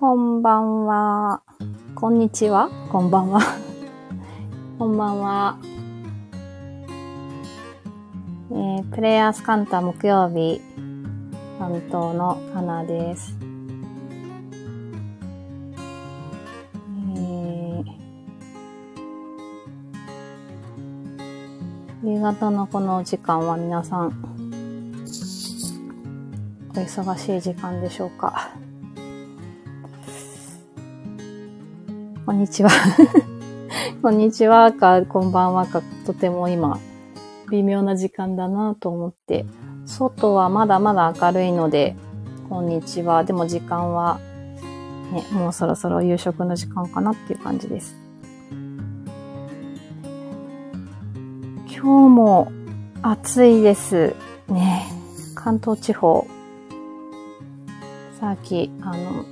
こんばんは。こんにちは。こんばんは。こんばんは。えー、プレイヤースカンタ木曜日担当のかなです。えー、夕方のこの時間は皆さん、お忙しい時間でしょうか？こんにちは。こんにちはか、こんばんはか、とても今、微妙な時間だなと思って、外はまだまだ明るいので、こんにちは。でも時間は、ね、もうそろそろ夕食の時間かなっていう感じです。今日も暑いです。ね。関東地方。さっき、あの、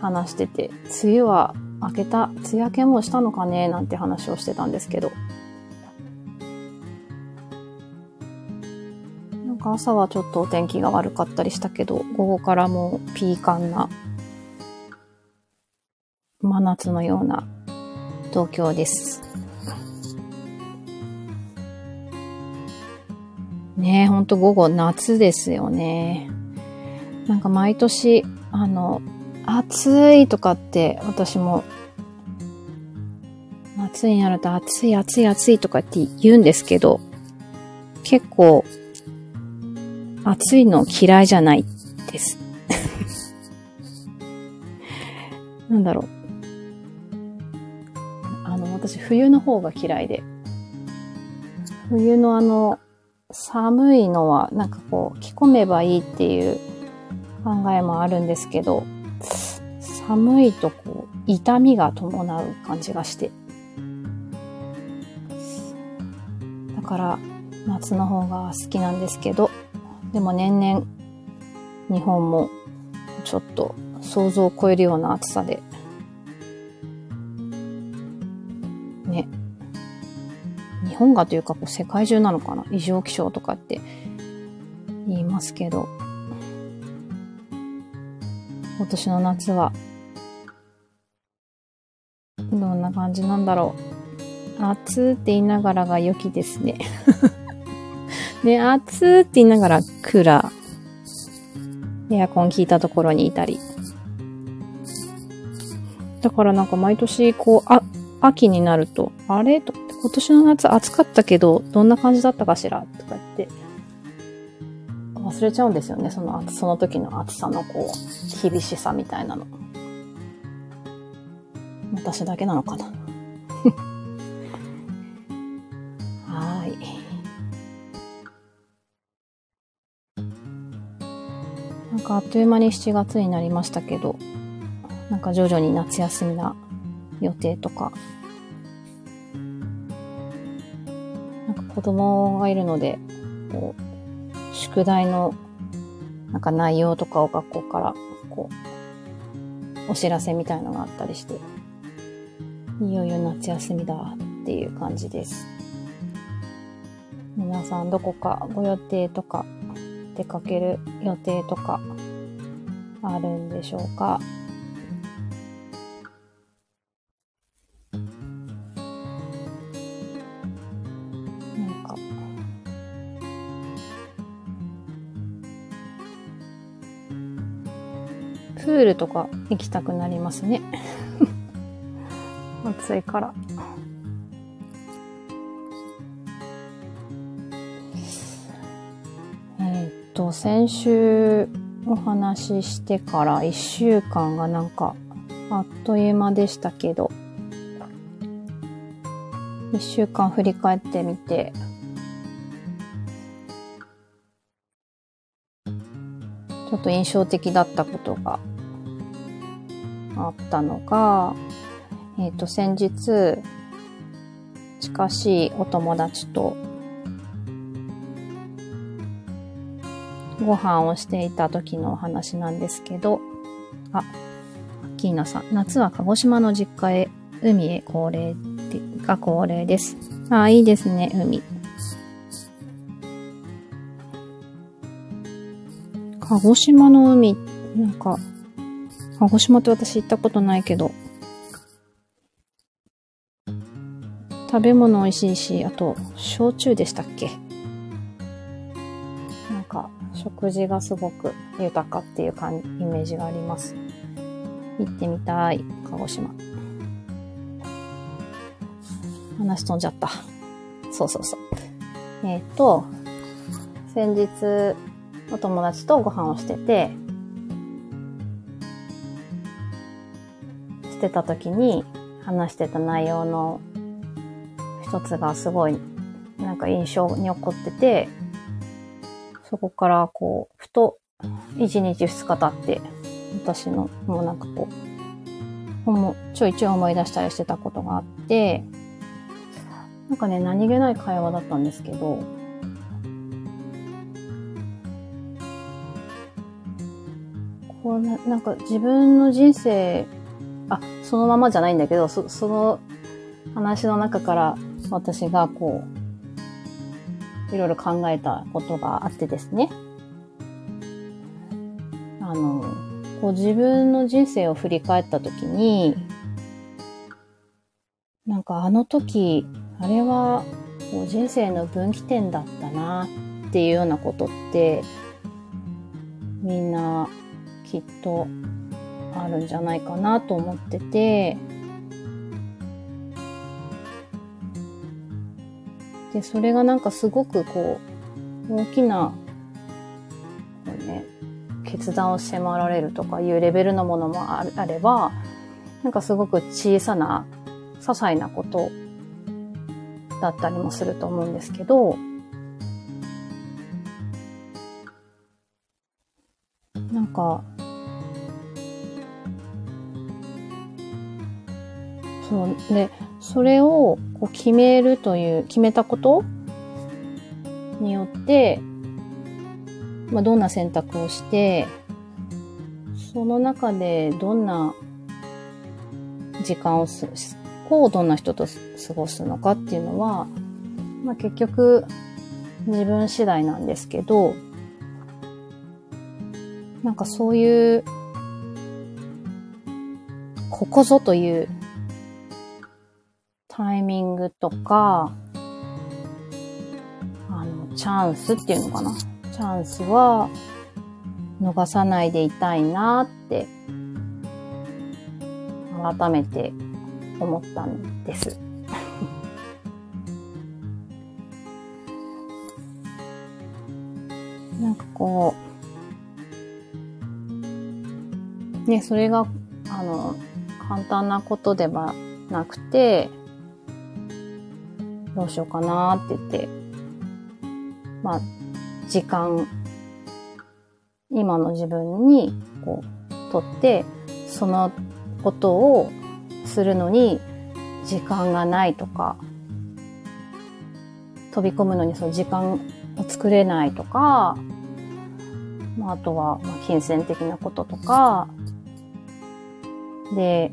話してて、梅雨は明けた、梅雨明けもしたのかねなんて話をしてたんですけど。なんか朝はちょっとお天気が悪かったりしたけど、午後からもうピーカンな真夏のような東京です。ねえ、ほんと午後夏ですよね。なんか毎年、あの、暑いとかって私も夏になると暑い暑い暑いとかって言うんですけど結構暑いの嫌いじゃないです。なんだろう。あの、私冬の方が嫌いで。冬のあの、寒いのはなんかこう着込めばいいっていう考えもあるんですけど、寒いとこう、痛みが伴う感じがして。から、夏の方が好きなんですけど、でも年々、日本もちょっと想像を超えるような暑さで、ね。日本がというか、こう世界中なのかな？異常気象とかって言いますけど、今年の夏は、どんな感じなんだろう？暑って言いながらが良きですね。ね、暑って言いながらクーラー、エアコン効いたところにいたり。だからなんか毎年こう、あ、秋になると、あれ？と、今年の夏暑かったけど、どんな感じだったかしら？とか言って、忘れちゃうんですよね。その、その時の暑さのこう、厳しさみたいなの。私だけなのかな。かあっという間に7月になりましたけど、なんか徐々に夏休みな予定とか、なんか子供がいるので、こう、宿題のなんか内容とかを学校からこう、お知らせみたいのがあったりして、いよいよ夏休みだっていう感じです。皆さんどこかご予定とか出かける予定とかあるんでしょうか？プールとか行きたくなりますね。暑いから。と、先週お話ししてから一週間がなんかあっという間でしたけど、一週間振り返ってみて、ちょっと印象的だったことがあったのが、えっ、ー、と、先日、近しいお友達とご飯をしていた時のお話なんですけど、あ、アッキーナさん、夏は鹿児島の実家へ、海へ恒例が恒例です。あ、いいですね、海。鹿児島の海、なんか、鹿児島って私行ったことないけど、食べ物美味しいし、あと、焼酎でしたっけ、食事がすごく豊かっていう感イメージがあります。行ってみたい、鹿児島。話飛んじゃった。そうそうそう。えっ、ー、と、先日、お友達とご飯をしてて、してた時に話してた内容の一つがすごいなんか印象に残ってて、そこからこう、ふと一日二日経って、私のもうなんかこう、もちょいちょい思い出したりしてたことがあって、なんかね、何気ない会話だったんですけど、こうな、なんか自分の人生、あ、そのままじゃないんだけど、そその話の中から私がこう、いろいろ考えたことがあってですね。あの、こう自分の人生を振り返ったときに、なんかあの時、あれはこう人生の分岐点だったなっていうようなことって、みんなきっとあるんじゃないかなと思ってて、で、それがなんかすごくこう、大きな、こうね、決断を迫られるとかいうレベルのものもあれば、なんかすごく小さな、些細なことだったりもすると思うんですけど、なんか、そう。で、それをこう決めるという、決めたことによって、まあ、どんな選択をして、その中でどんな時間をす、をどんな人と過ごすのかっていうのは、まあ、結局自分次第なんですけど、なんかそういう、ここぞというタイミングとか、あの、チャンスっていうのかな。チャンスは逃さないでいたいなって、改めて思ったんです。なんかこう、ね、それが、あの、簡単なことではなくて、どうしようかなって言って、まあ、時間、今の自分に、こう、とって、そのことをするのに時間がないとか、飛び込むのにその時間を作れないとか、まあ、あとは、まあ、金銭的なこととか、で、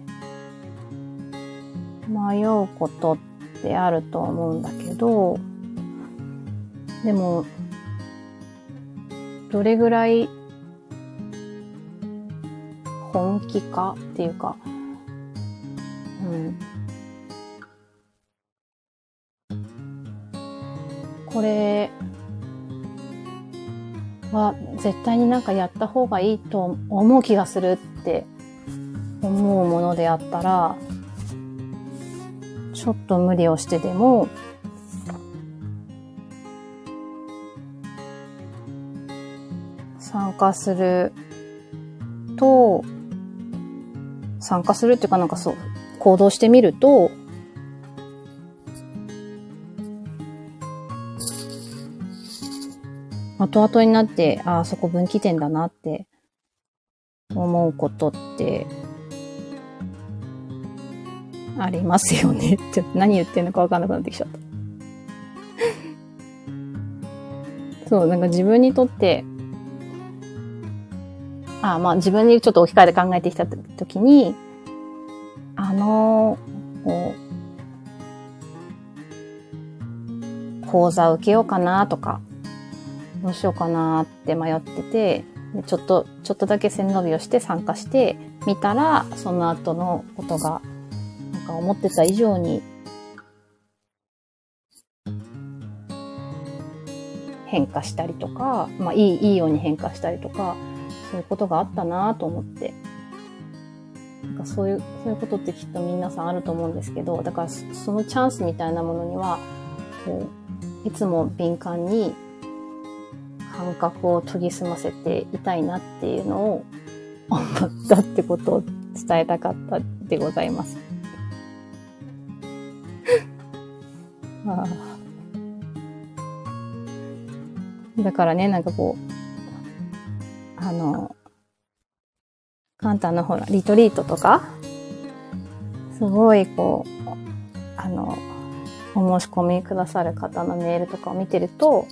迷うことっってあると思うんだけど、でも、どれぐらい本気かっていうか、うん。これは絶対になんかやった方がいいと思う気がするって思うものであったら、ちょっと無理をしてでも、参加すると、参加するっていうかなんかそう、行動してみると、後々になって、ああ、そこ分岐点だなって思うことってありますよねちょって何言ってんのかわかんなくなってきちゃった。そう、なんか自分にとって、あまあ自分にちょっと置き換えて考えてきた時に、あの、こう、講座受けようかなとか、どうしようかなって迷ってて、ちょっと、ちょっとだけ背伸びをして参加して見たら、その後のことが、か思ってた以上に、変化したりとか、まあいい、いいように変化したりとか、そういうことがあったなと思って。なんかそういう、そういうことってきっと皆さんあると思うんですけど、だからそのチャンスみたいなものには、こう、いつも敏感に感覚を研ぎ澄ませていたいなっていうのを思ったってことを伝えたかったでございます。だからね、なんかこう、あの、簡単なほら、リトリートとか、すごいこう、あの、お申し込みくださる方のメールとかを見てると、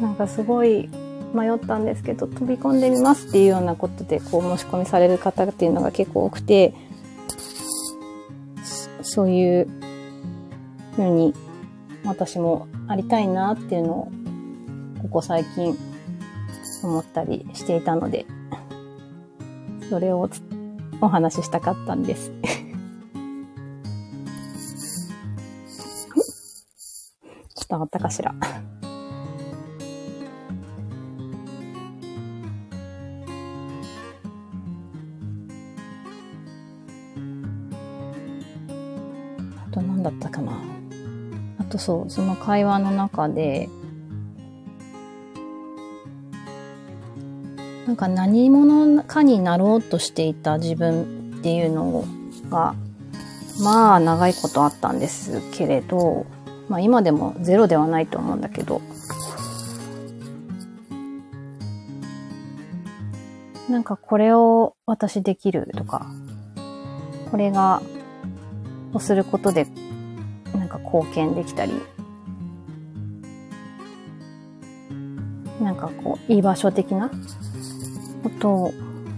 なんかすごい迷ったんですけど、飛び込んでみますっていうようなことで、こう申し込みされる方っていうのが結構多くて、そういうふうに私もありたいなっていうのを、ここ最近思ったりしていたので、それをお話ししたかったんです。伝わったかしら。あと何だったかな。とそう、その会話の中で、なんか何者かになろうとしていた自分っていうのが、まあ長いことあったんですけれど、まあ今でもゼロではないと思うんだけど、なんかこれを私できるとか、これが、をすることでなんか貢献できたり、なんかこう、居場所的なこと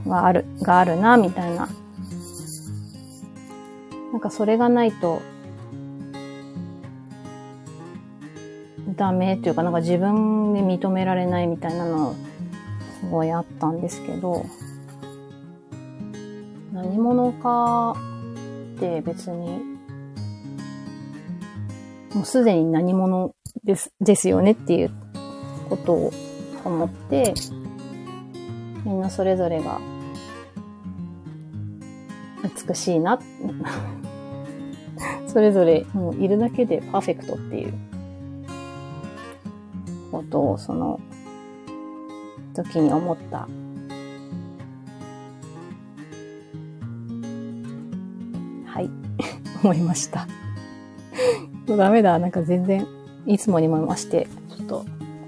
がある、があるな、みたいな。なんかそれがないと、ダメっていうか、なんか自分で認められないみたいなの、すごいあったんですけど、何者かって別にもうすでに何者です、ですよねっていうことを思って、みんなそれぞれが美しいな。それぞれもういるだけでパーフェクトっていうことをその時に思った。はい、思いました。ダメだ。なんか全然、いつもにもまして、ちょっと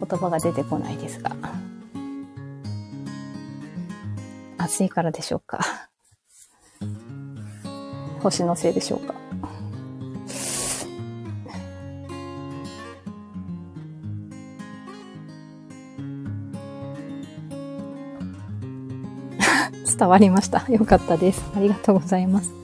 言葉が出てこないですが。暑いからでしょうか。星のせいでしょうか。伝わりました。よかったです。ありがとうございます。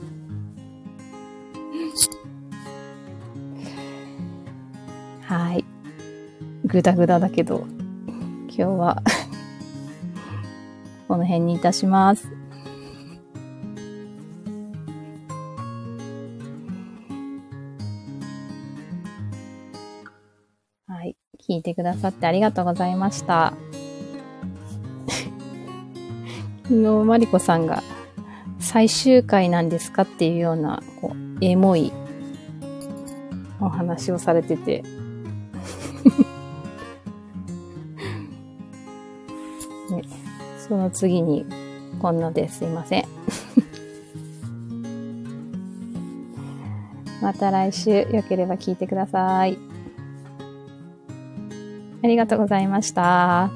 ぐだぐだだけど、今日は この辺にいたします。はい。聞いてくださってありがとうございました。昨日、マリコさんが最終回なんですかっていうような、こう、エモいお話をされててその次に、こんなですいません。また来週、よければ聞いてください。ありがとうございました。